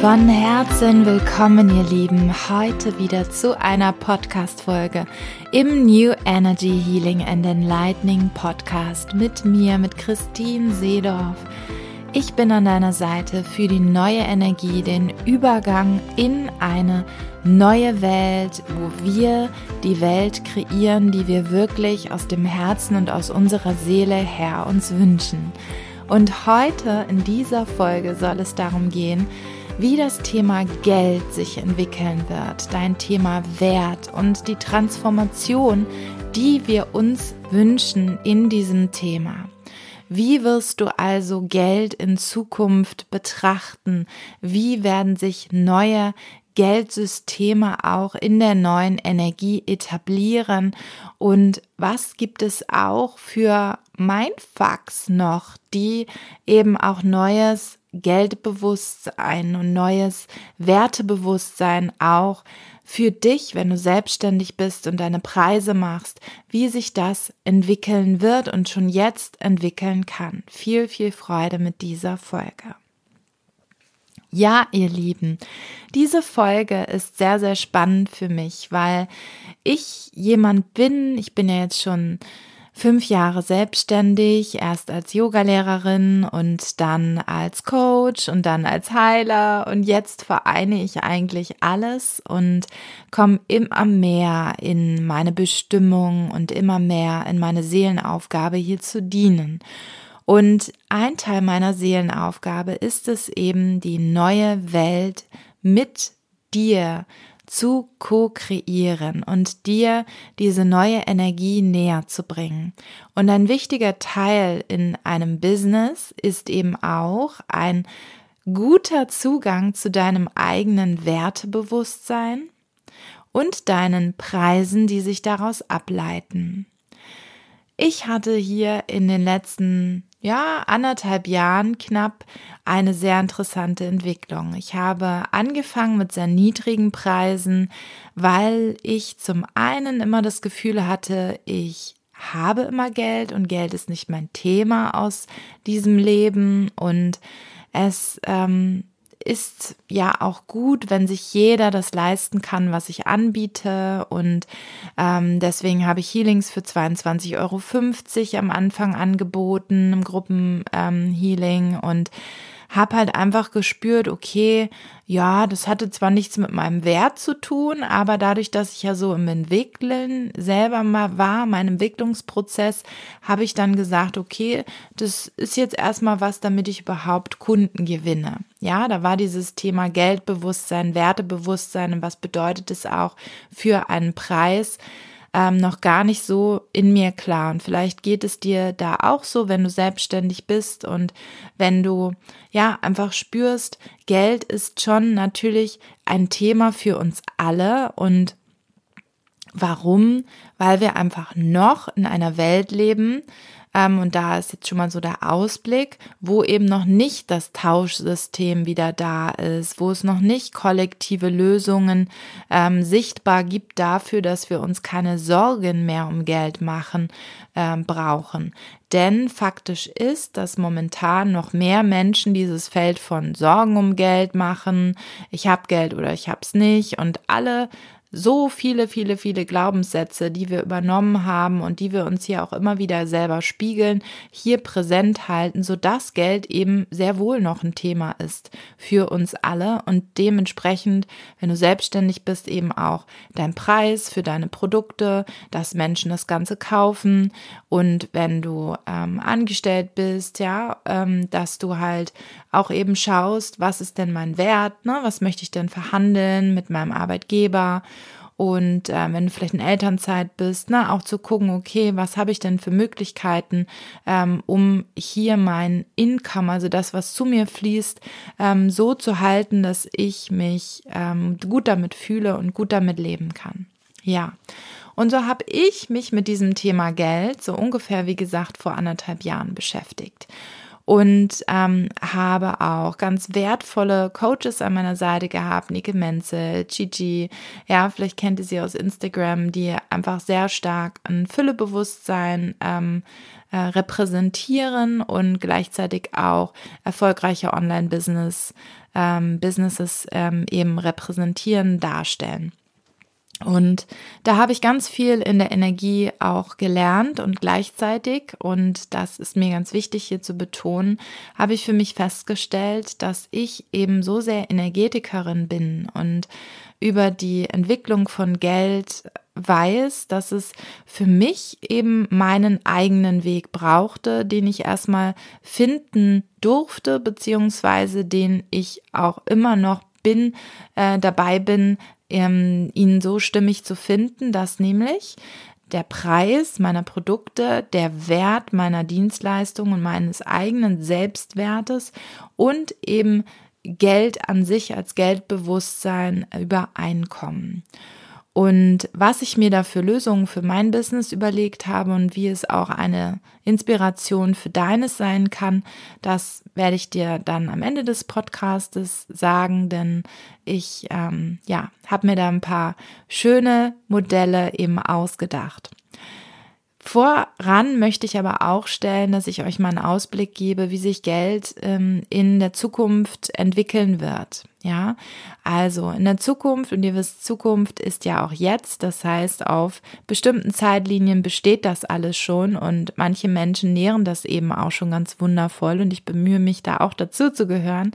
Von Herzen willkommen, ihr Lieben, heute wieder zu einer Podcast-Folge im New Energy Healing and Enlightening Podcast mit mir, mit Christine Seedorf. Ich bin an deiner Seite für die neue Energie, den Übergang in eine neue Welt, wo wir die Welt kreieren, die wir wirklich aus dem Herzen und aus unserer Seele her uns wünschen. Und heute in dieser Folge soll es darum gehen, wie das Thema Geld sich entwickeln wird, dein Thema Wert und die Transformation, die wir uns wünschen in diesem Thema. Wie wirst du also Geld in Zukunft betrachten? Wie werden sich neue Geldsysteme auch in der neuen Energie etablieren? Und was gibt es auch für Mindfucks noch, die eben auch neues Geldbewusstsein und neues Wertebewusstsein auch für dich, wenn du selbstständig bist und deine Preise machst, wie sich das entwickeln wird und schon jetzt entwickeln kann. Viel, viel Freude mit dieser Folge. Ja, ihr Lieben, diese Folge ist sehr, sehr spannend für mich, weil ich jemand bin, ich bin ja jetzt schon fünf Jahre selbstständig, erst als Yogalehrerin und dann als Coach und dann als Heiler und jetzt vereine ich eigentlich alles und komme immer mehr in meine Bestimmung und immer mehr in meine Seelenaufgabe hier zu dienen. Und ein Teil meiner Seelenaufgabe ist es eben, die neue Welt mit dir zu co-kreieren und dir diese neue Energie näher zu bringen. Und ein wichtiger Teil in einem Business ist eben auch ein guter Zugang zu deinem eigenen Wertebewusstsein und deinen Preisen, die sich daraus ableiten. Ich hatte hier in den letzten ja, anderthalb Jahren knapp eine sehr interessante Entwicklung. Ich habe angefangen mit sehr niedrigen Preisen, weil ich zum einen immer das Gefühl hatte, ich habe immer Geld und Geld ist nicht mein Thema aus diesem Leben und es ähm, ist ja auch gut, wenn sich jeder das leisten kann, was ich anbiete. Und ähm, deswegen habe ich Healings für 22,50 Euro am Anfang angeboten, im Gruppenhealing. Ähm, und habe halt einfach gespürt, okay, ja, das hatte zwar nichts mit meinem Wert zu tun, aber dadurch, dass ich ja so im Entwickeln selber mal war, mein Entwicklungsprozess, habe ich dann gesagt, okay, das ist jetzt erstmal was, damit ich überhaupt Kunden gewinne. Ja, da war dieses Thema Geldbewusstsein, Wertebewusstsein und was bedeutet es auch für einen Preis ähm, noch gar nicht so in mir klar. Und vielleicht geht es dir da auch so, wenn du selbstständig bist und wenn du ja einfach spürst, Geld ist schon natürlich ein Thema für uns alle und Warum? Weil wir einfach noch in einer Welt leben, und da ist jetzt schon mal so der Ausblick, wo eben noch nicht das Tauschsystem wieder da ist, wo es noch nicht kollektive Lösungen ähm, sichtbar gibt dafür, dass wir uns keine Sorgen mehr um Geld machen ähm, brauchen. Denn faktisch ist, dass momentan noch mehr Menschen dieses Feld von Sorgen um Geld machen. Ich habe Geld oder ich habe es nicht. Und alle so viele, viele, viele Glaubenssätze, die wir übernommen haben und die wir uns hier auch immer wieder selber spiegeln, hier präsent halten, sodass Geld eben sehr wohl noch ein Thema ist für uns alle und dementsprechend, wenn du selbstständig bist, eben auch dein Preis für deine Produkte, dass Menschen das Ganze kaufen und wenn du ähm, angestellt bist, ja, ähm, dass du halt auch eben schaust, was ist denn mein Wert, ne? was möchte ich denn verhandeln mit meinem Arbeitgeber und äh, wenn du vielleicht in Elternzeit bist, ne, auch zu gucken, okay, was habe ich denn für Möglichkeiten, ähm, um hier mein Income, also das, was zu mir fließt, ähm, so zu halten, dass ich mich ähm, gut damit fühle und gut damit leben kann. Ja. Und so habe ich mich mit diesem Thema Geld so ungefähr, wie gesagt, vor anderthalb Jahren beschäftigt und ähm, habe auch ganz wertvolle Coaches an meiner Seite gehabt, Nike Menzel, Gigi, ja, vielleicht kennt ihr sie aus Instagram, die einfach sehr stark ein Füllebewusstsein ähm, äh, repräsentieren und gleichzeitig auch erfolgreiche Online-Business ähm, Businesses ähm, eben repräsentieren, darstellen. Und da habe ich ganz viel in der Energie auch gelernt und gleichzeitig, und das ist mir ganz wichtig hier zu betonen, habe ich für mich festgestellt, dass ich eben so sehr Energetikerin bin und über die Entwicklung von Geld weiß, dass es für mich eben meinen eigenen Weg brauchte, den ich erstmal finden durfte, beziehungsweise den ich auch immer noch bin, äh, dabei bin, ähm, ihn so stimmig zu finden, dass nämlich der Preis meiner Produkte, der Wert meiner Dienstleistung und meines eigenen Selbstwertes und eben Geld an sich als Geldbewusstsein übereinkommen. Und was ich mir da für Lösungen für mein Business überlegt habe und wie es auch eine Inspiration für deines sein kann, das werde ich dir dann am Ende des Podcastes sagen, denn ich ähm, ja habe mir da ein paar schöne Modelle eben ausgedacht. Voran möchte ich aber auch stellen, dass ich euch mal einen Ausblick gebe, wie sich Geld ähm, in der Zukunft entwickeln wird. Ja, also in der Zukunft, und ihr wisst, Zukunft ist ja auch jetzt, das heißt, auf bestimmten Zeitlinien besteht das alles schon und manche Menschen nähren das eben auch schon ganz wundervoll und ich bemühe mich da auch dazu zu gehören,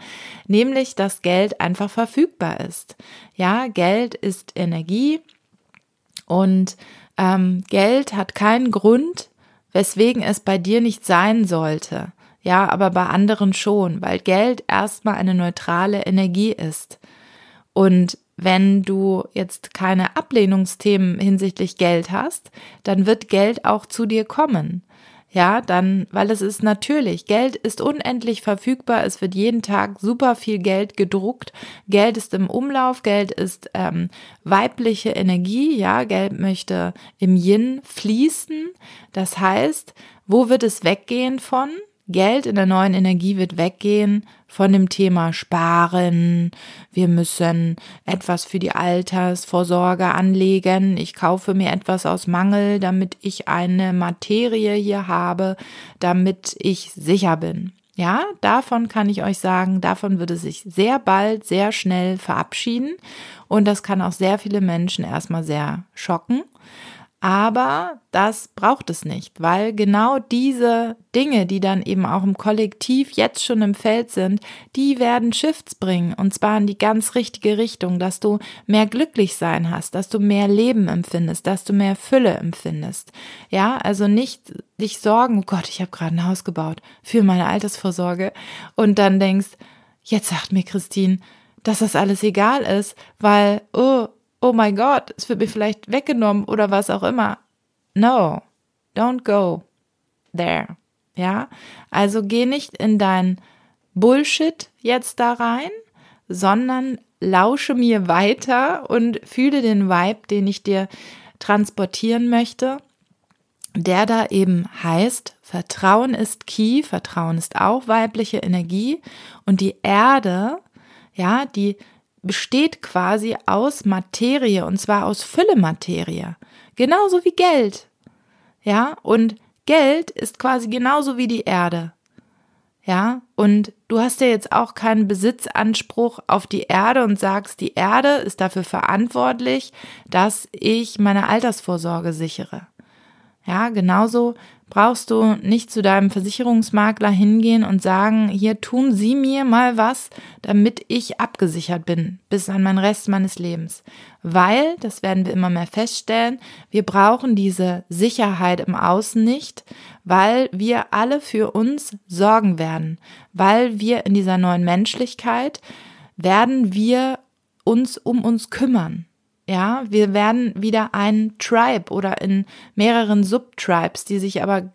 nämlich, dass Geld einfach verfügbar ist. Ja, Geld ist Energie und ähm, Geld hat keinen Grund, weswegen es bei dir nicht sein sollte. Ja, aber bei anderen schon, weil Geld erstmal eine neutrale Energie ist. Und wenn du jetzt keine Ablehnungsthemen hinsichtlich Geld hast, dann wird Geld auch zu dir kommen. Ja, dann, weil es ist natürlich, Geld ist unendlich verfügbar, es wird jeden Tag super viel Geld gedruckt, Geld ist im Umlauf, Geld ist ähm, weibliche Energie, ja, Geld möchte im Yin fließen. Das heißt, wo wird es weggehen von? Geld in der neuen Energie wird weggehen von dem Thema Sparen. Wir müssen etwas für die Altersvorsorge anlegen. Ich kaufe mir etwas aus Mangel, damit ich eine Materie hier habe, damit ich sicher bin. Ja, davon kann ich euch sagen, davon wird es sich sehr bald, sehr schnell verabschieden. Und das kann auch sehr viele Menschen erstmal sehr schocken. Aber das braucht es nicht, weil genau diese Dinge, die dann eben auch im Kollektiv jetzt schon im Feld sind, die werden Shifts bringen und zwar in die ganz richtige Richtung, dass du mehr glücklich sein hast, dass du mehr Leben empfindest, dass du mehr Fülle empfindest. Ja, also nicht dich sorgen, oh Gott, ich habe gerade ein Haus gebaut für meine Altersvorsorge und dann denkst, jetzt sagt mir Christine, dass das alles egal ist, weil, oh, oh mein Gott, es wird mir vielleicht weggenommen oder was auch immer. No, don't go there. Ja, also geh nicht in dein Bullshit jetzt da rein, sondern lausche mir weiter und fühle den Vibe, den ich dir transportieren möchte, der da eben heißt, Vertrauen ist key, Vertrauen ist auch weibliche Energie und die Erde, ja, die besteht quasi aus Materie und zwar aus Fülle-Materie. Genauso wie Geld. Ja, und Geld ist quasi genauso wie die Erde. Ja, und du hast ja jetzt auch keinen Besitzanspruch auf die Erde und sagst, die Erde ist dafür verantwortlich, dass ich meine Altersvorsorge sichere. Ja, genauso brauchst du nicht zu deinem Versicherungsmakler hingehen und sagen, hier tun Sie mir mal was, damit ich abgesichert bin bis an meinen Rest meines Lebens. Weil, das werden wir immer mehr feststellen, wir brauchen diese Sicherheit im Außen nicht, weil wir alle für uns sorgen werden, weil wir in dieser neuen Menschlichkeit werden wir uns um uns kümmern. Ja, wir werden wieder ein Tribe oder in mehreren Subtribes, die sich aber,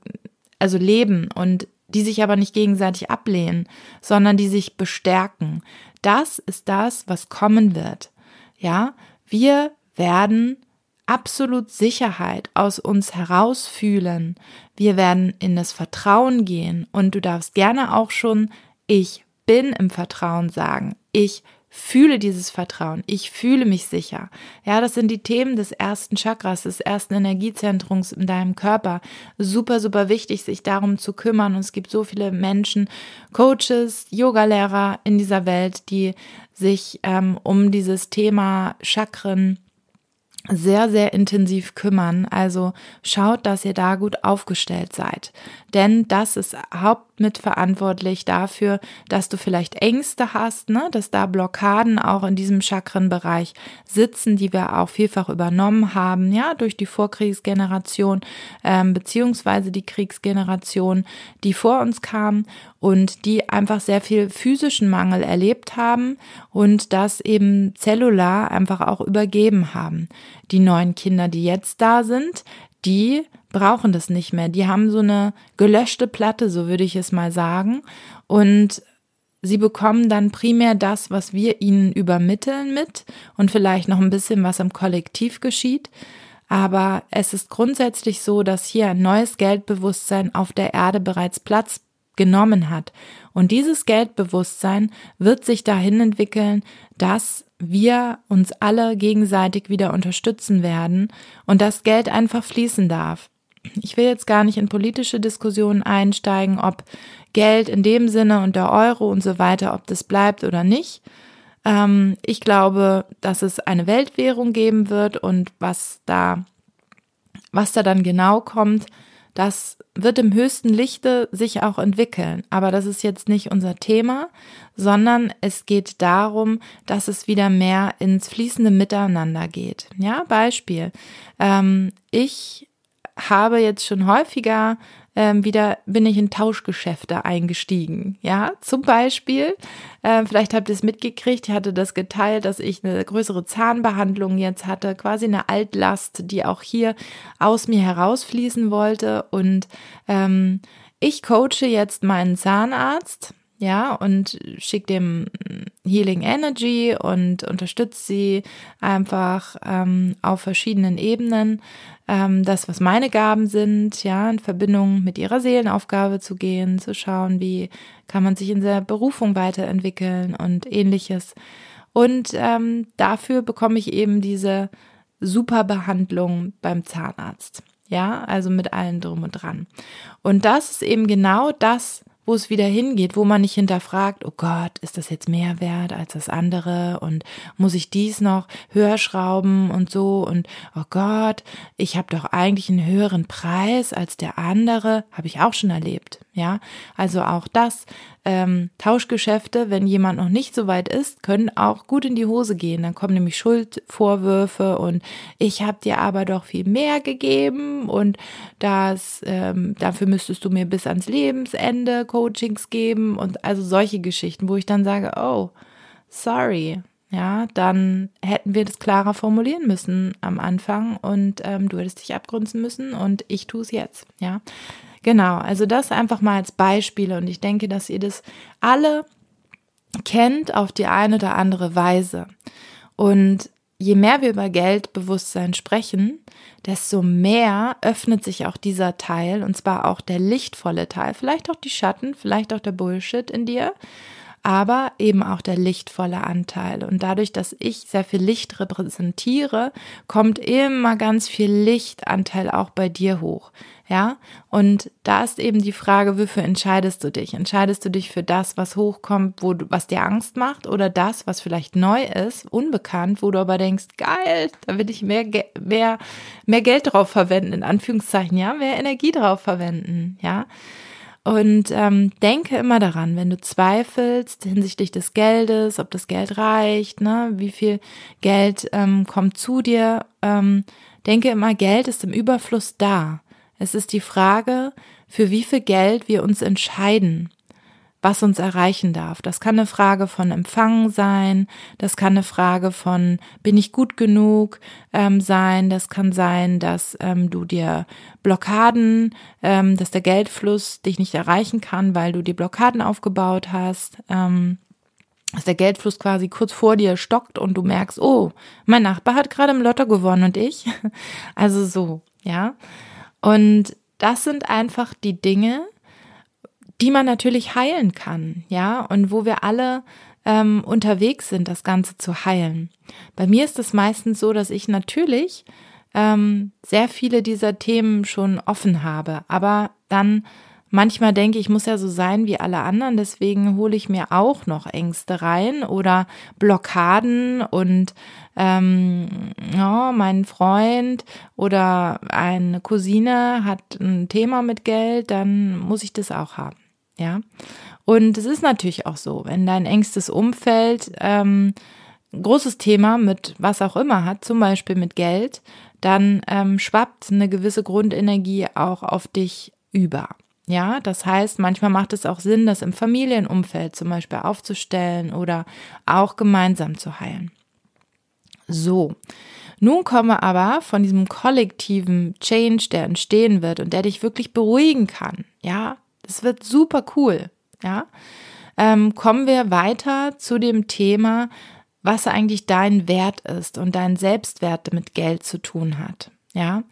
also leben und die sich aber nicht gegenseitig ablehnen, sondern die sich bestärken. Das ist das, was kommen wird. Ja, wir werden absolut Sicherheit aus uns herausfühlen. Wir werden in das Vertrauen gehen und du darfst gerne auch schon ich bin im Vertrauen sagen. Ich fühle dieses Vertrauen, ich fühle mich sicher. Ja, das sind die Themen des ersten Chakras, des ersten Energiezentrums in deinem Körper. Super, super wichtig, sich darum zu kümmern. Und es gibt so viele Menschen, Coaches, Yogalehrer in dieser Welt, die sich ähm, um dieses Thema Chakren sehr, sehr intensiv kümmern. Also schaut, dass ihr da gut aufgestellt seid. Denn das ist hauptmitverantwortlich dafür, dass du vielleicht Ängste hast, ne? dass da Blockaden auch in diesem Chakrenbereich sitzen, die wir auch vielfach übernommen haben, ja, durch die Vorkriegsgeneration, ähm, beziehungsweise die Kriegsgeneration, die vor uns kam und die einfach sehr viel physischen Mangel erlebt haben und das eben zellular einfach auch übergeben haben. Die neuen Kinder, die jetzt da sind, die brauchen das nicht mehr. Die haben so eine gelöschte Platte, so würde ich es mal sagen. Und sie bekommen dann primär das, was wir ihnen übermitteln mit und vielleicht noch ein bisschen, was im Kollektiv geschieht. Aber es ist grundsätzlich so, dass hier ein neues Geldbewusstsein auf der Erde bereits Platz genommen hat. Und dieses Geldbewusstsein wird sich dahin entwickeln, dass wir uns alle gegenseitig wieder unterstützen werden und das Geld einfach fließen darf. Ich will jetzt gar nicht in politische Diskussionen einsteigen, ob Geld in dem Sinne und der Euro und so weiter, ob das bleibt oder nicht. Ähm, ich glaube, dass es eine Weltwährung geben wird und was da, was da dann genau kommt, das wird im höchsten Lichte sich auch entwickeln. Aber das ist jetzt nicht unser Thema, sondern es geht darum, dass es wieder mehr ins fließende Miteinander geht. Ja, Beispiel. Ähm, ich habe jetzt schon häufiger ähm, wieder bin ich in Tauschgeschäfte eingestiegen. Ja, zum Beispiel, äh, vielleicht habt ihr es mitgekriegt, ich hatte das geteilt, dass ich eine größere Zahnbehandlung jetzt hatte, quasi eine Altlast, die auch hier aus mir herausfließen wollte. Und ähm, ich coache jetzt meinen Zahnarzt ja, und schickt dem Healing Energy und unterstützt sie einfach ähm, auf verschiedenen Ebenen, ähm, das, was meine Gaben sind, ja, in Verbindung mit ihrer Seelenaufgabe zu gehen, zu schauen, wie kann man sich in der Berufung weiterentwickeln und ähnliches. Und ähm, dafür bekomme ich eben diese super Behandlung beim Zahnarzt. Ja, also mit allen drum und dran. Und das ist eben genau das, wo es wieder hingeht, wo man nicht hinterfragt, oh Gott, ist das jetzt mehr wert als das andere und muss ich dies noch höher schrauben und so und oh Gott, ich habe doch eigentlich einen höheren Preis als der andere, habe ich auch schon erlebt, ja. Also auch das ähm, Tauschgeschäfte, wenn jemand noch nicht so weit ist, können auch gut in die Hose gehen. Dann kommen nämlich Schuldvorwürfe und ich habe dir aber doch viel mehr gegeben und das ähm, dafür müsstest du mir bis ans Lebensende Coachings geben und also solche Geschichten, wo ich dann sage, oh, sorry, ja, dann hätten wir das klarer formulieren müssen am Anfang und ähm, du hättest dich abgrunzen müssen und ich tue es jetzt, ja. Genau, also das einfach mal als Beispiele und ich denke, dass ihr das alle kennt auf die eine oder andere Weise. Und je mehr wir über Geldbewusstsein sprechen, desto mehr öffnet sich auch dieser Teil, und zwar auch der lichtvolle Teil, vielleicht auch die Schatten, vielleicht auch der Bullshit in dir, aber eben auch der lichtvolle Anteil. Und dadurch, dass ich sehr viel Licht repräsentiere, kommt immer ganz viel Lichtanteil auch bei dir hoch. Ja, und da ist eben die Frage, wofür entscheidest du dich? Entscheidest du dich für das, was hochkommt, wo du, was dir Angst macht, oder das, was vielleicht neu ist, unbekannt, wo du aber denkst, geil, da will ich mehr, mehr, mehr Geld drauf verwenden, in Anführungszeichen, ja, mehr Energie drauf verwenden, ja. Und ähm, denke immer daran, wenn du zweifelst hinsichtlich des Geldes, ob das Geld reicht, ne, wie viel Geld ähm, kommt zu dir, ähm, denke immer, Geld ist im Überfluss da. Es ist die Frage, für wie viel Geld wir uns entscheiden was uns erreichen darf. Das kann eine Frage von Empfangen sein, das kann eine Frage von bin ich gut genug ähm, sein, das kann sein, dass ähm, du dir Blockaden, ähm, dass der Geldfluss dich nicht erreichen kann, weil du die Blockaden aufgebaut hast. Ähm, dass der Geldfluss quasi kurz vor dir stockt und du merkst, oh, mein Nachbar hat gerade im Lotto gewonnen und ich. Also so, ja. Und das sind einfach die Dinge, die man natürlich heilen kann, ja, und wo wir alle ähm, unterwegs sind, das Ganze zu heilen. Bei mir ist es meistens so, dass ich natürlich ähm, sehr viele dieser Themen schon offen habe, aber dann manchmal denke ich, muss ja so sein wie alle anderen, deswegen hole ich mir auch noch Ängste rein oder Blockaden und ähm, ja, mein Freund oder eine Cousine hat ein Thema mit Geld, dann muss ich das auch haben. Ja. Und es ist natürlich auch so, wenn dein engstes Umfeld ähm, großes Thema mit was auch immer hat, zum Beispiel mit Geld, dann ähm, schwappt eine gewisse Grundenergie auch auf dich über. Ja, das heißt, manchmal macht es auch Sinn, das im Familienumfeld zum Beispiel aufzustellen oder auch gemeinsam zu heilen. So. Nun komme aber von diesem kollektiven Change, der entstehen wird und der dich wirklich beruhigen kann. Ja, das wird super cool ja, ähm, kommen wir weiter zu dem Thema, was eigentlich dein Wert ist und dein Selbstwert mit Geld zu tun hat. Ja,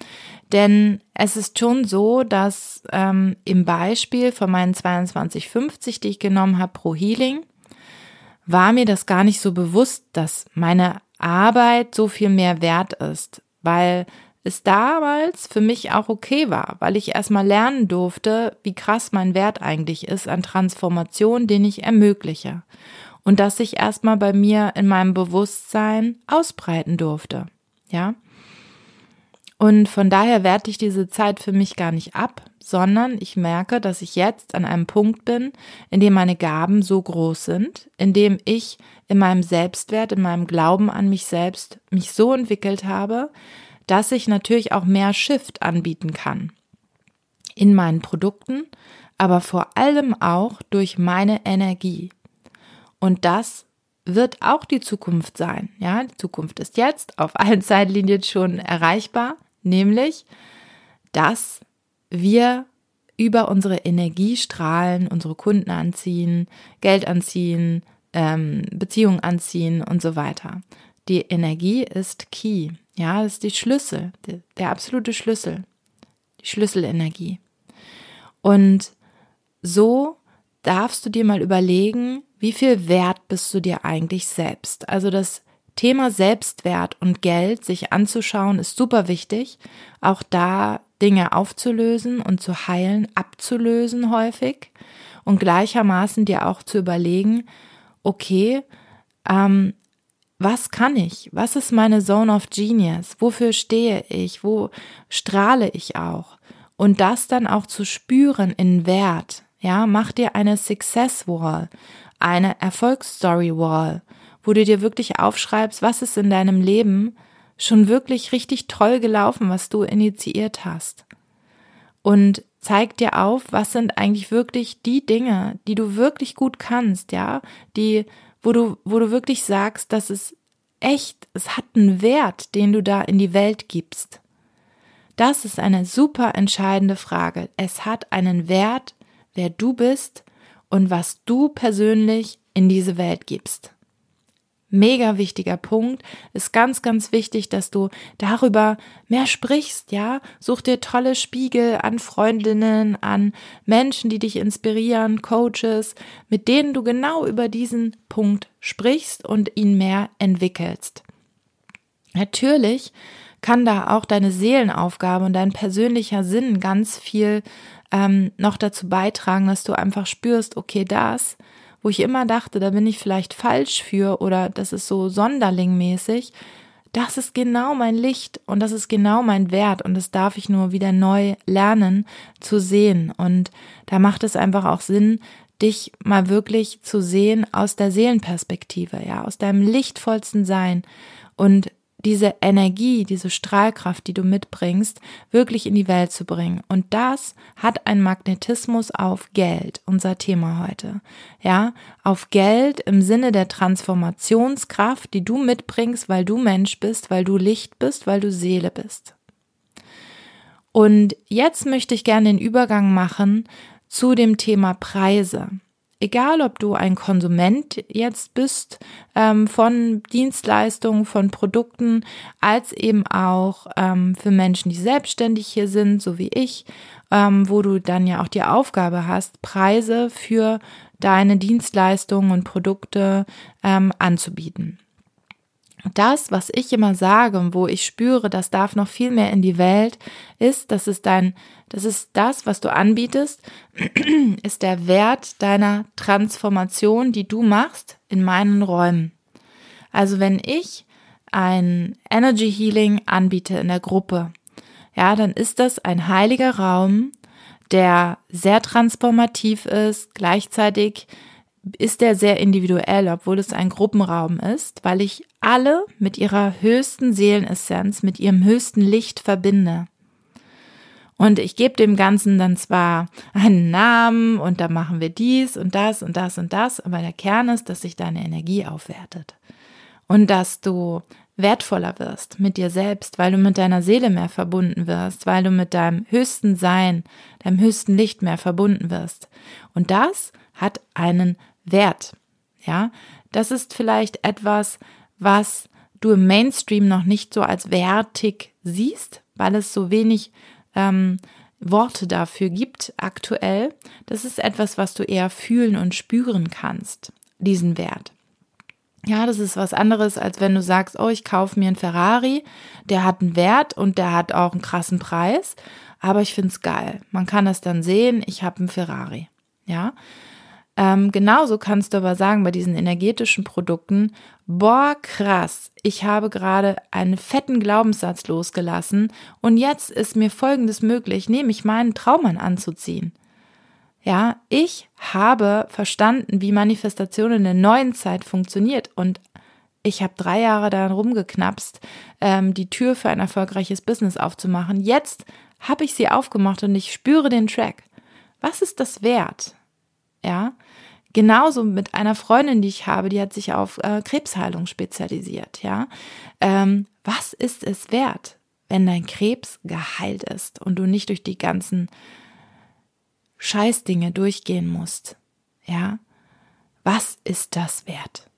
denn es ist schon so, dass ähm, im Beispiel von meinen 22,50, die ich genommen habe pro Healing, war mir das gar nicht so bewusst, dass meine Arbeit so viel mehr wert ist, weil es damals für mich auch okay war, weil ich erstmal lernen durfte, wie krass mein Wert eigentlich ist an Transformation, den ich ermögliche. Und dass ich erstmal bei mir in meinem Bewusstsein ausbreiten durfte. Ja. Und von daher werte ich diese Zeit für mich gar nicht ab, sondern ich merke, dass ich jetzt an einem Punkt bin, in dem meine Gaben so groß sind, in dem ich in meinem Selbstwert, in meinem Glauben an mich selbst mich so entwickelt habe, dass ich natürlich auch mehr Shift anbieten kann. In meinen Produkten, aber vor allem auch durch meine Energie. Und das wird auch die Zukunft sein. Ja, die Zukunft ist jetzt auf allen Zeitlinien schon erreichbar, nämlich, dass wir über unsere Energie strahlen, unsere Kunden anziehen, Geld anziehen, ähm, Beziehungen anziehen und so weiter. Die Energie ist key. Ja, das ist die Schlüssel, der, der absolute Schlüssel, die Schlüsselenergie. Und so darfst du dir mal überlegen, wie viel wert bist du dir eigentlich selbst? Also das Thema Selbstwert und Geld sich anzuschauen ist super wichtig. Auch da Dinge aufzulösen und zu heilen, abzulösen häufig und gleichermaßen dir auch zu überlegen, okay, ähm, was kann ich? Was ist meine Zone of Genius? Wofür stehe ich? Wo strahle ich auch? Und das dann auch zu spüren in Wert. Ja, mach dir eine Success Wall, eine Erfolgsstory Wall, wo du dir wirklich aufschreibst, was ist in deinem Leben schon wirklich richtig toll gelaufen, was du initiiert hast. Und zeig dir auf, was sind eigentlich wirklich die Dinge, die du wirklich gut kannst, ja, die wo du, wo du wirklich sagst, dass es echt, es hat einen Wert, den du da in die Welt gibst. Das ist eine super entscheidende Frage. Es hat einen Wert, wer du bist und was du persönlich in diese Welt gibst mega wichtiger Punkt. Ist ganz, ganz wichtig, dass du darüber mehr sprichst, ja. Such dir tolle Spiegel an Freundinnen, an Menschen, die dich inspirieren, Coaches, mit denen du genau über diesen Punkt sprichst und ihn mehr entwickelst. Natürlich kann da auch deine Seelenaufgabe und dein persönlicher Sinn ganz viel ähm, noch dazu beitragen, dass du einfach spürst, okay, das wo ich immer dachte, da bin ich vielleicht falsch für oder das ist so sonderlingmäßig, das ist genau mein Licht und das ist genau mein Wert und das darf ich nur wieder neu lernen zu sehen. Und da macht es einfach auch Sinn, dich mal wirklich zu sehen aus der Seelenperspektive, ja, aus deinem lichtvollsten Sein und diese Energie, diese Strahlkraft, die du mitbringst, wirklich in die Welt zu bringen. Und das hat einen Magnetismus auf Geld, unser Thema heute. Ja, auf Geld im Sinne der Transformationskraft, die du mitbringst, weil du Mensch bist, weil du Licht bist, weil du Seele bist. Und jetzt möchte ich gerne den Übergang machen zu dem Thema Preise. Egal ob du ein Konsument jetzt bist ähm, von Dienstleistungen, von Produkten, als eben auch ähm, für Menschen, die selbstständig hier sind, so wie ich, ähm, wo du dann ja auch die Aufgabe hast, Preise für deine Dienstleistungen und Produkte ähm, anzubieten. Das, was ich immer sage und wo ich spüre, das darf noch viel mehr in die Welt, ist, dass es dein das ist das, was du anbietest, ist der Wert deiner Transformation, die du machst in meinen Räumen. Also wenn ich ein Energy Healing anbiete in der Gruppe, ja, dann ist das ein heiliger Raum, der sehr transformativ ist. Gleichzeitig ist der sehr individuell, obwohl es ein Gruppenraum ist, weil ich alle mit ihrer höchsten Seelenessenz, mit ihrem höchsten Licht verbinde. Und ich gebe dem Ganzen dann zwar einen Namen und da machen wir dies und das und das und das, aber der Kern ist, dass sich deine Energie aufwertet. Und dass du wertvoller wirst mit dir selbst, weil du mit deiner Seele mehr verbunden wirst, weil du mit deinem höchsten Sein, deinem höchsten Licht mehr verbunden wirst. Und das hat einen Wert. Ja, das ist vielleicht etwas, was du im Mainstream noch nicht so als wertig siehst, weil es so wenig ähm, Worte dafür gibt aktuell, das ist etwas, was du eher fühlen und spüren kannst, diesen Wert. Ja, das ist was anderes, als wenn du sagst, oh, ich kaufe mir einen Ferrari, der hat einen Wert und der hat auch einen krassen Preis, aber ich finde es geil. Man kann das dann sehen, ich habe einen Ferrari. Ja, ähm, genauso kannst du aber sagen bei diesen energetischen Produkten, boah, krass, ich habe gerade einen fetten Glaubenssatz losgelassen und jetzt ist mir Folgendes möglich, nämlich meinen Traummann anzuziehen. Ja, ich habe verstanden, wie Manifestation in der neuen Zeit funktioniert und ich habe drei Jahre daran rumgeknapst, ähm, die Tür für ein erfolgreiches Business aufzumachen. Jetzt habe ich sie aufgemacht und ich spüre den Track. Was ist das wert? Ja, Genauso mit einer Freundin, die ich habe, die hat sich auf äh, Krebsheilung spezialisiert, ja. Ähm, was ist es wert, wenn dein Krebs geheilt ist und du nicht durch die ganzen Scheißdinge durchgehen musst, ja? Was ist das wert?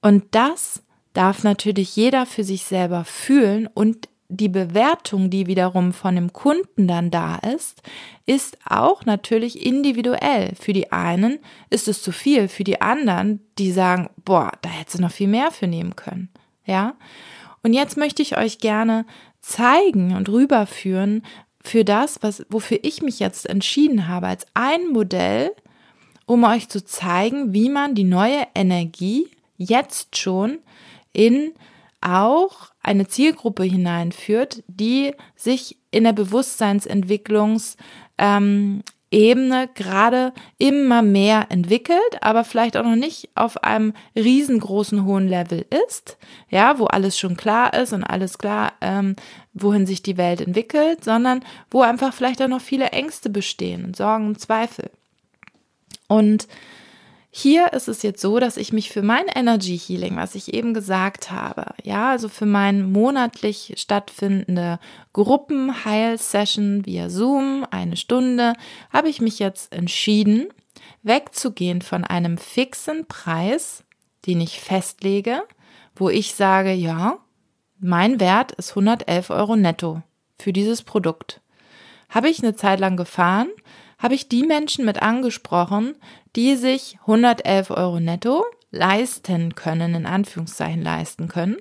Und das darf natürlich jeder für sich selber fühlen und die Bewertung, die wiederum von dem Kunden dann da ist, ist auch natürlich individuell. Für die einen ist es zu viel, für die anderen, die sagen, boah, da hättest du noch viel mehr für nehmen können. Ja? Und jetzt möchte ich euch gerne zeigen und rüberführen für das, was, wofür ich mich jetzt entschieden habe, als ein Modell, um euch zu zeigen, wie man die neue Energie jetzt schon in auch eine Zielgruppe hineinführt, die sich in der Bewusstseinsentwicklungs ähm, gerade immer mehr entwickelt, aber vielleicht auch noch nicht auf einem riesengroßen hohen Level ist, ja, wo alles schon klar ist und alles klar, ähm, wohin sich die Welt entwickelt, sondern wo einfach vielleicht auch noch viele Ängste bestehen Sorgen und Zweifel. Und hier ist es jetzt so, dass ich mich für mein Energy Healing, was ich eben gesagt habe, ja, also für mein monatlich stattfindende Gruppenheil-Session via Zoom, eine Stunde, habe ich mich jetzt entschieden, wegzugehen von einem fixen Preis, den ich festlege, wo ich sage, ja, mein Wert ist 111 Euro netto für dieses Produkt. Habe ich eine Zeit lang gefahren, habe ich die Menschen mit angesprochen, die sich 111 Euro netto leisten können, in Anführungszeichen leisten können.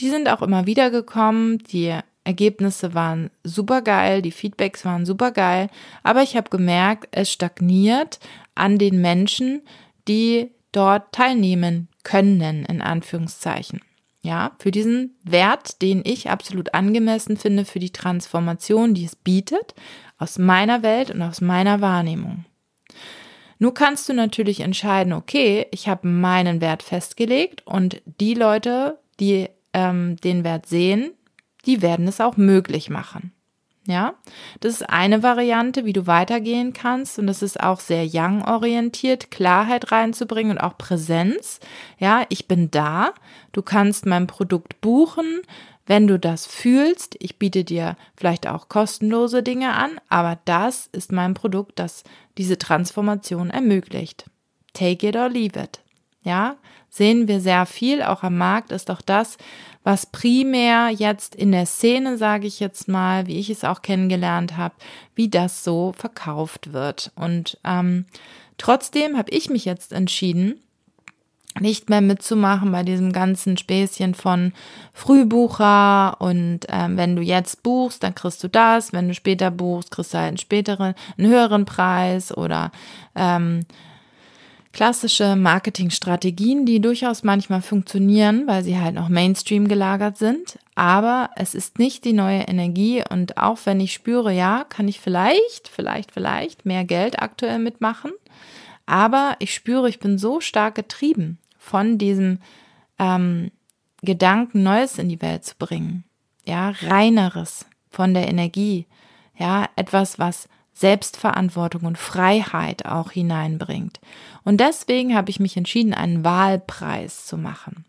Die sind auch immer wieder gekommen, die Ergebnisse waren super geil, die Feedbacks waren super geil, aber ich habe gemerkt, es stagniert an den Menschen, die dort teilnehmen können, in Anführungszeichen. Ja, für diesen Wert, den ich absolut angemessen finde für die Transformation, die es bietet, aus meiner Welt und aus meiner Wahrnehmung. Nur kannst du natürlich entscheiden, okay, ich habe meinen Wert festgelegt und die Leute, die ähm, den Wert sehen, die werden es auch möglich machen. Ja, das ist eine Variante, wie du weitergehen kannst und das ist auch sehr young orientiert, Klarheit reinzubringen und auch Präsenz. Ja, ich bin da. Du kannst mein Produkt buchen. Wenn du das fühlst, ich biete dir vielleicht auch kostenlose Dinge an, aber das ist mein Produkt, das diese Transformation ermöglicht. take it or leave it. Ja, sehen wir sehr viel, auch am Markt ist doch das, was primär jetzt in der Szene, sage ich jetzt mal, wie ich es auch kennengelernt habe, wie das so verkauft wird. Und ähm, trotzdem habe ich mich jetzt entschieden, nicht mehr mitzumachen bei diesem ganzen Späßchen von Frühbucher und ähm, wenn du jetzt buchst, dann kriegst du das, wenn du später buchst, kriegst du halt einen späteren, einen höheren Preis oder ähm, klassische Marketingstrategien, die durchaus manchmal funktionieren, weil sie halt noch Mainstream gelagert sind. Aber es ist nicht die neue Energie und auch wenn ich spüre, ja, kann ich vielleicht, vielleicht, vielleicht mehr Geld aktuell mitmachen. Aber ich spüre, ich bin so stark getrieben von diesem ähm, Gedanken, Neues in die Welt zu bringen. Ja, reineres von der Energie. Ja, etwas, was Selbstverantwortung und Freiheit auch hineinbringt. Und deswegen habe ich mich entschieden, einen Wahlpreis zu machen.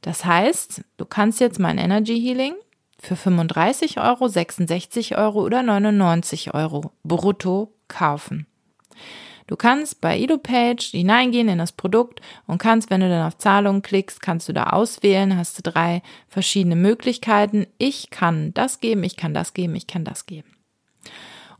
Das heißt, du kannst jetzt mein Energy Healing für 35 Euro, 66 Euro oder 99 Euro brutto kaufen. Du kannst bei EduPage hineingehen in das Produkt und kannst, wenn du dann auf Zahlung klickst, kannst du da auswählen, hast du drei verschiedene Möglichkeiten. Ich kann das geben, ich kann das geben, ich kann das geben.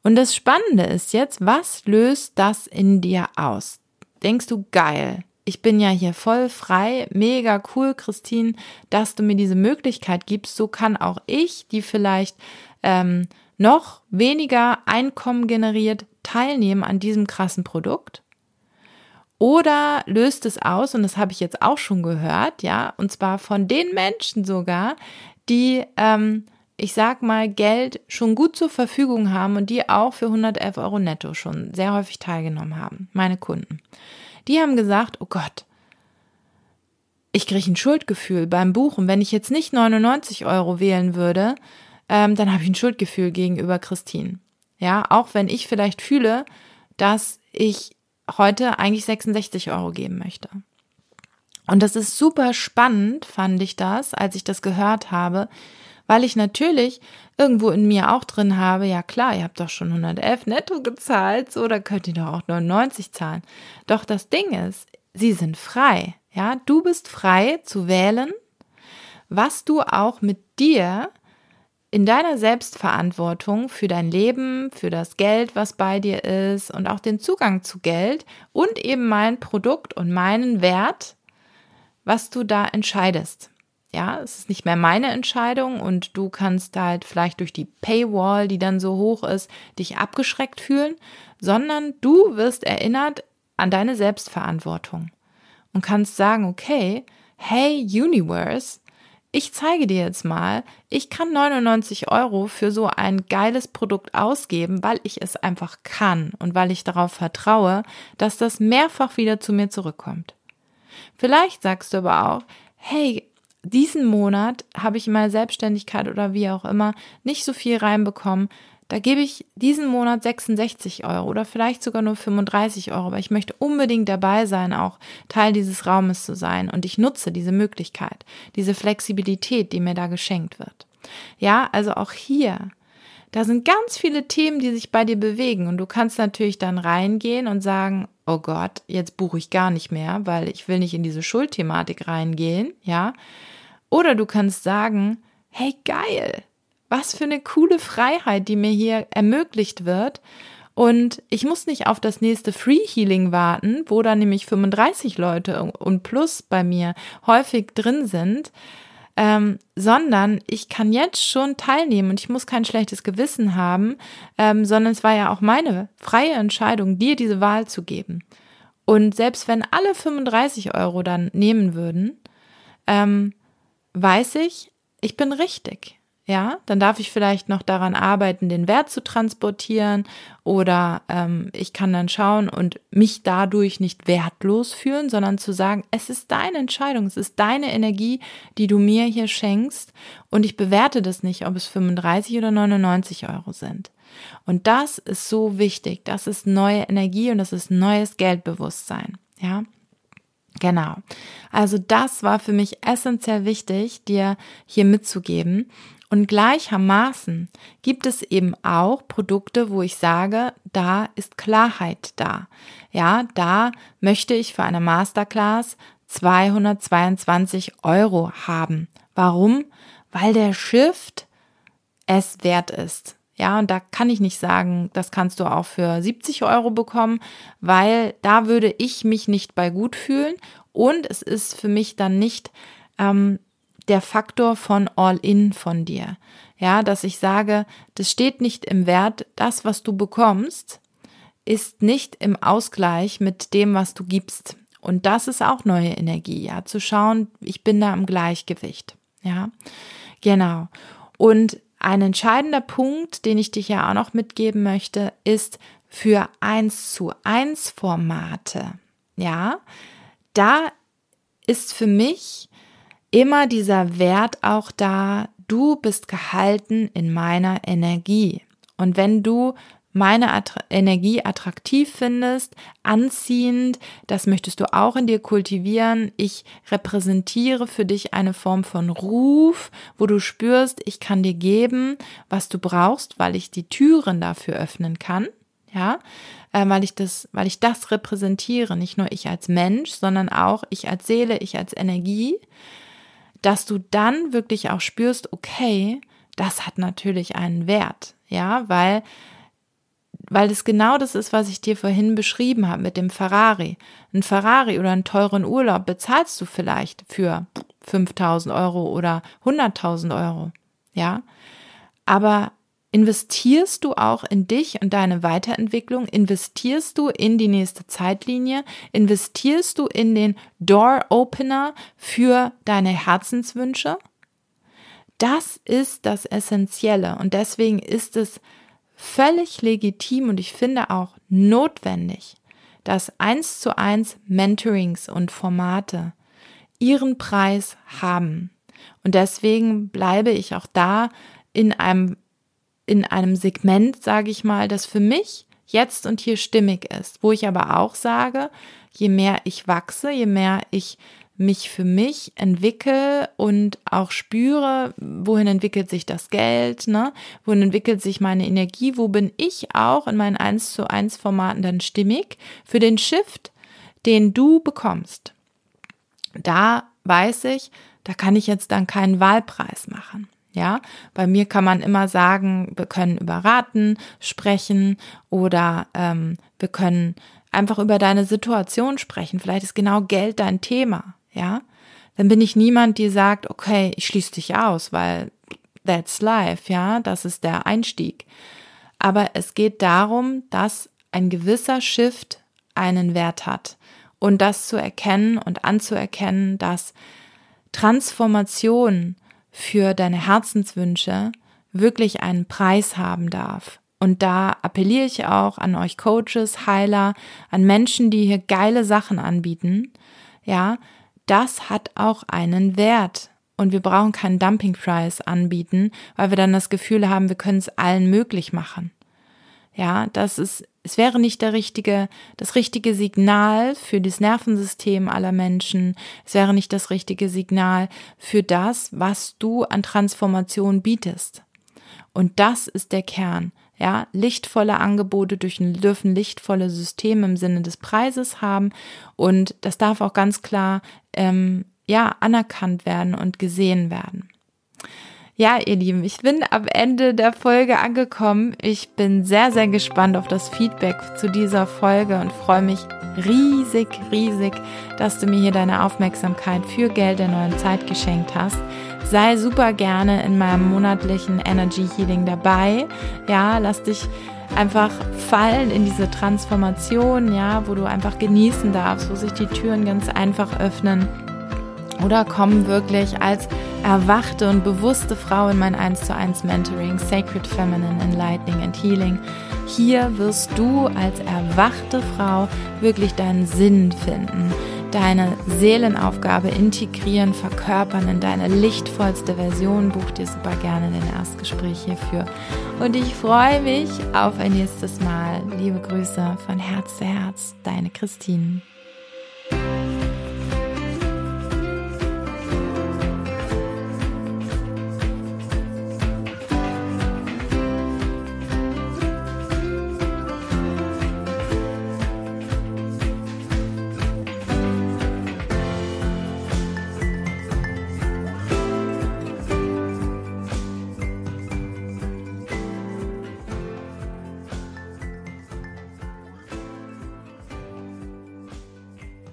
Und das Spannende ist jetzt, was löst das in dir aus? Denkst du, geil, ich bin ja hier voll frei, mega cool, Christine, dass du mir diese Möglichkeit gibst. So kann auch ich, die vielleicht ähm, noch weniger Einkommen generiert, teilnehmen an diesem krassen Produkt? Oder löst es aus, und das habe ich jetzt auch schon gehört, ja, und zwar von den Menschen sogar, die, ähm, ich sag mal, Geld schon gut zur Verfügung haben und die auch für 111 Euro netto schon sehr häufig teilgenommen haben, meine Kunden. Die haben gesagt, oh Gott, ich kriege ein Schuldgefühl beim Buchen. Wenn ich jetzt nicht 99 Euro wählen würde, ähm, dann habe ich ein Schuldgefühl gegenüber Christine. Ja, auch wenn ich vielleicht fühle, dass ich heute eigentlich 66 Euro geben möchte. Und das ist super spannend, fand ich das, als ich das gehört habe, weil ich natürlich irgendwo in mir auch drin habe, ja klar, ihr habt doch schon 111 netto gezahlt, so, da könnt ihr doch auch 99 zahlen. Doch das Ding ist, sie sind frei, ja, du bist frei zu wählen, was du auch mit dir in deiner Selbstverantwortung für dein Leben, für das Geld, was bei dir ist und auch den Zugang zu Geld und eben mein Produkt und meinen Wert, was du da entscheidest. Ja, es ist nicht mehr meine Entscheidung und du kannst halt vielleicht durch die Paywall, die dann so hoch ist, dich abgeschreckt fühlen, sondern du wirst erinnert an deine Selbstverantwortung und kannst sagen, okay, hey Universe, ich zeige dir jetzt mal, ich kann 99 Euro für so ein geiles Produkt ausgeben, weil ich es einfach kann und weil ich darauf vertraue, dass das mehrfach wieder zu mir zurückkommt. Vielleicht sagst du aber auch, hey, diesen Monat habe ich in meiner Selbstständigkeit oder wie auch immer nicht so viel reinbekommen. Da gebe ich diesen Monat 66 Euro oder vielleicht sogar nur 35 Euro, weil ich möchte unbedingt dabei sein, auch Teil dieses Raumes zu sein. Und ich nutze diese Möglichkeit, diese Flexibilität, die mir da geschenkt wird. Ja, also auch hier, da sind ganz viele Themen, die sich bei dir bewegen. Und du kannst natürlich dann reingehen und sagen, oh Gott, jetzt buche ich gar nicht mehr, weil ich will nicht in diese Schuldthematik reingehen, ja. Oder du kannst sagen, hey geil, was für eine coole Freiheit, die mir hier ermöglicht wird. Und ich muss nicht auf das nächste Free Healing warten, wo da nämlich 35 Leute und plus bei mir häufig drin sind, ähm, sondern ich kann jetzt schon teilnehmen und ich muss kein schlechtes Gewissen haben, ähm, sondern es war ja auch meine freie Entscheidung, dir diese Wahl zu geben. Und selbst wenn alle 35 Euro dann nehmen würden, ähm, weiß ich, ich bin richtig. Ja, dann darf ich vielleicht noch daran arbeiten, den Wert zu transportieren oder ähm, ich kann dann schauen und mich dadurch nicht wertlos fühlen, sondern zu sagen, es ist deine Entscheidung, es ist deine Energie, die du mir hier schenkst und ich bewerte das nicht, ob es 35 oder 99 Euro sind. Und das ist so wichtig, das ist neue Energie und das ist neues Geldbewusstsein. Ja, Genau. Also das war für mich essentiell wichtig, dir hier mitzugeben. Und gleichermaßen gibt es eben auch Produkte, wo ich sage, da ist Klarheit da. Ja, da möchte ich für eine Masterclass 222 Euro haben. Warum? Weil der Shift es wert ist. Ja, und da kann ich nicht sagen, das kannst du auch für 70 Euro bekommen, weil da würde ich mich nicht bei gut fühlen und es ist für mich dann nicht ähm, der Faktor von All-In von dir. Ja, dass ich sage, das steht nicht im Wert, das, was du bekommst, ist nicht im Ausgleich mit dem, was du gibst. Und das ist auch neue Energie, ja, zu schauen, ich bin da im Gleichgewicht. Ja, genau. Und ein entscheidender Punkt, den ich dich ja auch noch mitgeben möchte, ist für eins zu eins Formate. Ja, da ist für mich immer dieser Wert auch da, du bist gehalten in meiner Energie. Und wenn du meine Attra Energie attraktiv findest, anziehend, das möchtest du auch in dir kultivieren. Ich repräsentiere für dich eine Form von Ruf, wo du spürst, ich kann dir geben, was du brauchst, weil ich die Türen dafür öffnen kann. Ja, äh, weil ich das, weil ich das repräsentiere, nicht nur ich als Mensch, sondern auch ich als Seele, ich als Energie, dass du dann wirklich auch spürst, okay, das hat natürlich einen Wert, ja, weil weil es genau das ist, was ich dir vorhin beschrieben habe mit dem Ferrari. Ein Ferrari oder einen teuren Urlaub bezahlst du vielleicht für 5000 Euro oder 100.000 Euro. Ja. Aber investierst du auch in dich und deine Weiterentwicklung? Investierst du in die nächste Zeitlinie? Investierst du in den Door Opener für deine Herzenswünsche? Das ist das Essentielle und deswegen ist es völlig legitim und ich finde auch notwendig, dass eins zu eins Mentorings und Formate ihren Preis haben. Und deswegen bleibe ich auch da in einem, in einem Segment, sage ich mal, das für mich jetzt und hier stimmig ist, wo ich aber auch sage, je mehr ich wachse, je mehr ich mich für mich entwickle und auch spüre, wohin entwickelt sich das Geld, ne? Wohin entwickelt sich meine Energie, wo bin ich auch in meinen 1 zu 1 Formaten dann stimmig für den Shift, den du bekommst. Da weiß ich, da kann ich jetzt dann keinen Wahlpreis machen. Ja, bei mir kann man immer sagen, wir können über Raten sprechen oder ähm, wir können einfach über deine Situation sprechen. Vielleicht ist genau Geld dein Thema ja, dann bin ich niemand, die sagt, okay, ich schließe dich aus, weil that's life, ja, das ist der Einstieg. Aber es geht darum, dass ein gewisser Shift einen Wert hat und das zu erkennen und anzuerkennen, dass Transformation für deine Herzenswünsche wirklich einen Preis haben darf. Und da appelliere ich auch an euch Coaches, Heiler, an Menschen, die hier geile Sachen anbieten, ja, das hat auch einen Wert. Und wir brauchen keinen Dumping Price anbieten, weil wir dann das Gefühl haben, wir können es allen möglich machen. Ja, das ist, es wäre nicht der richtige, das richtige Signal für das Nervensystem aller Menschen. Es wäre nicht das richtige Signal für das, was du an Transformation bietest. Und das ist der Kern. Ja, lichtvolle Angebote dürfen lichtvolle Systeme im Sinne des Preises haben und das darf auch ganz klar ähm, ja anerkannt werden und gesehen werden. Ja, ihr Lieben, ich bin am Ende der Folge angekommen. Ich bin sehr, sehr gespannt auf das Feedback zu dieser Folge und freue mich riesig, riesig, dass du mir hier deine Aufmerksamkeit für Geld der neuen Zeit geschenkt hast. Sei super gerne in meinem monatlichen Energy Healing dabei. Ja, lass dich einfach fallen in diese Transformation, ja, wo du einfach genießen darfst, wo sich die Türen ganz einfach öffnen. Oder komm wirklich als erwachte und bewusste Frau in mein 1 zu 1 Mentoring, Sacred Feminine Enlightening and Healing. Hier wirst du als erwachte Frau wirklich deinen Sinn finden deine Seelenaufgabe integrieren, verkörpern in deine lichtvollste Version. Buch dir super gerne den Erstgespräch hierfür. Und ich freue mich auf ein nächstes Mal. Liebe Grüße von Herz zu Herz, deine Christine.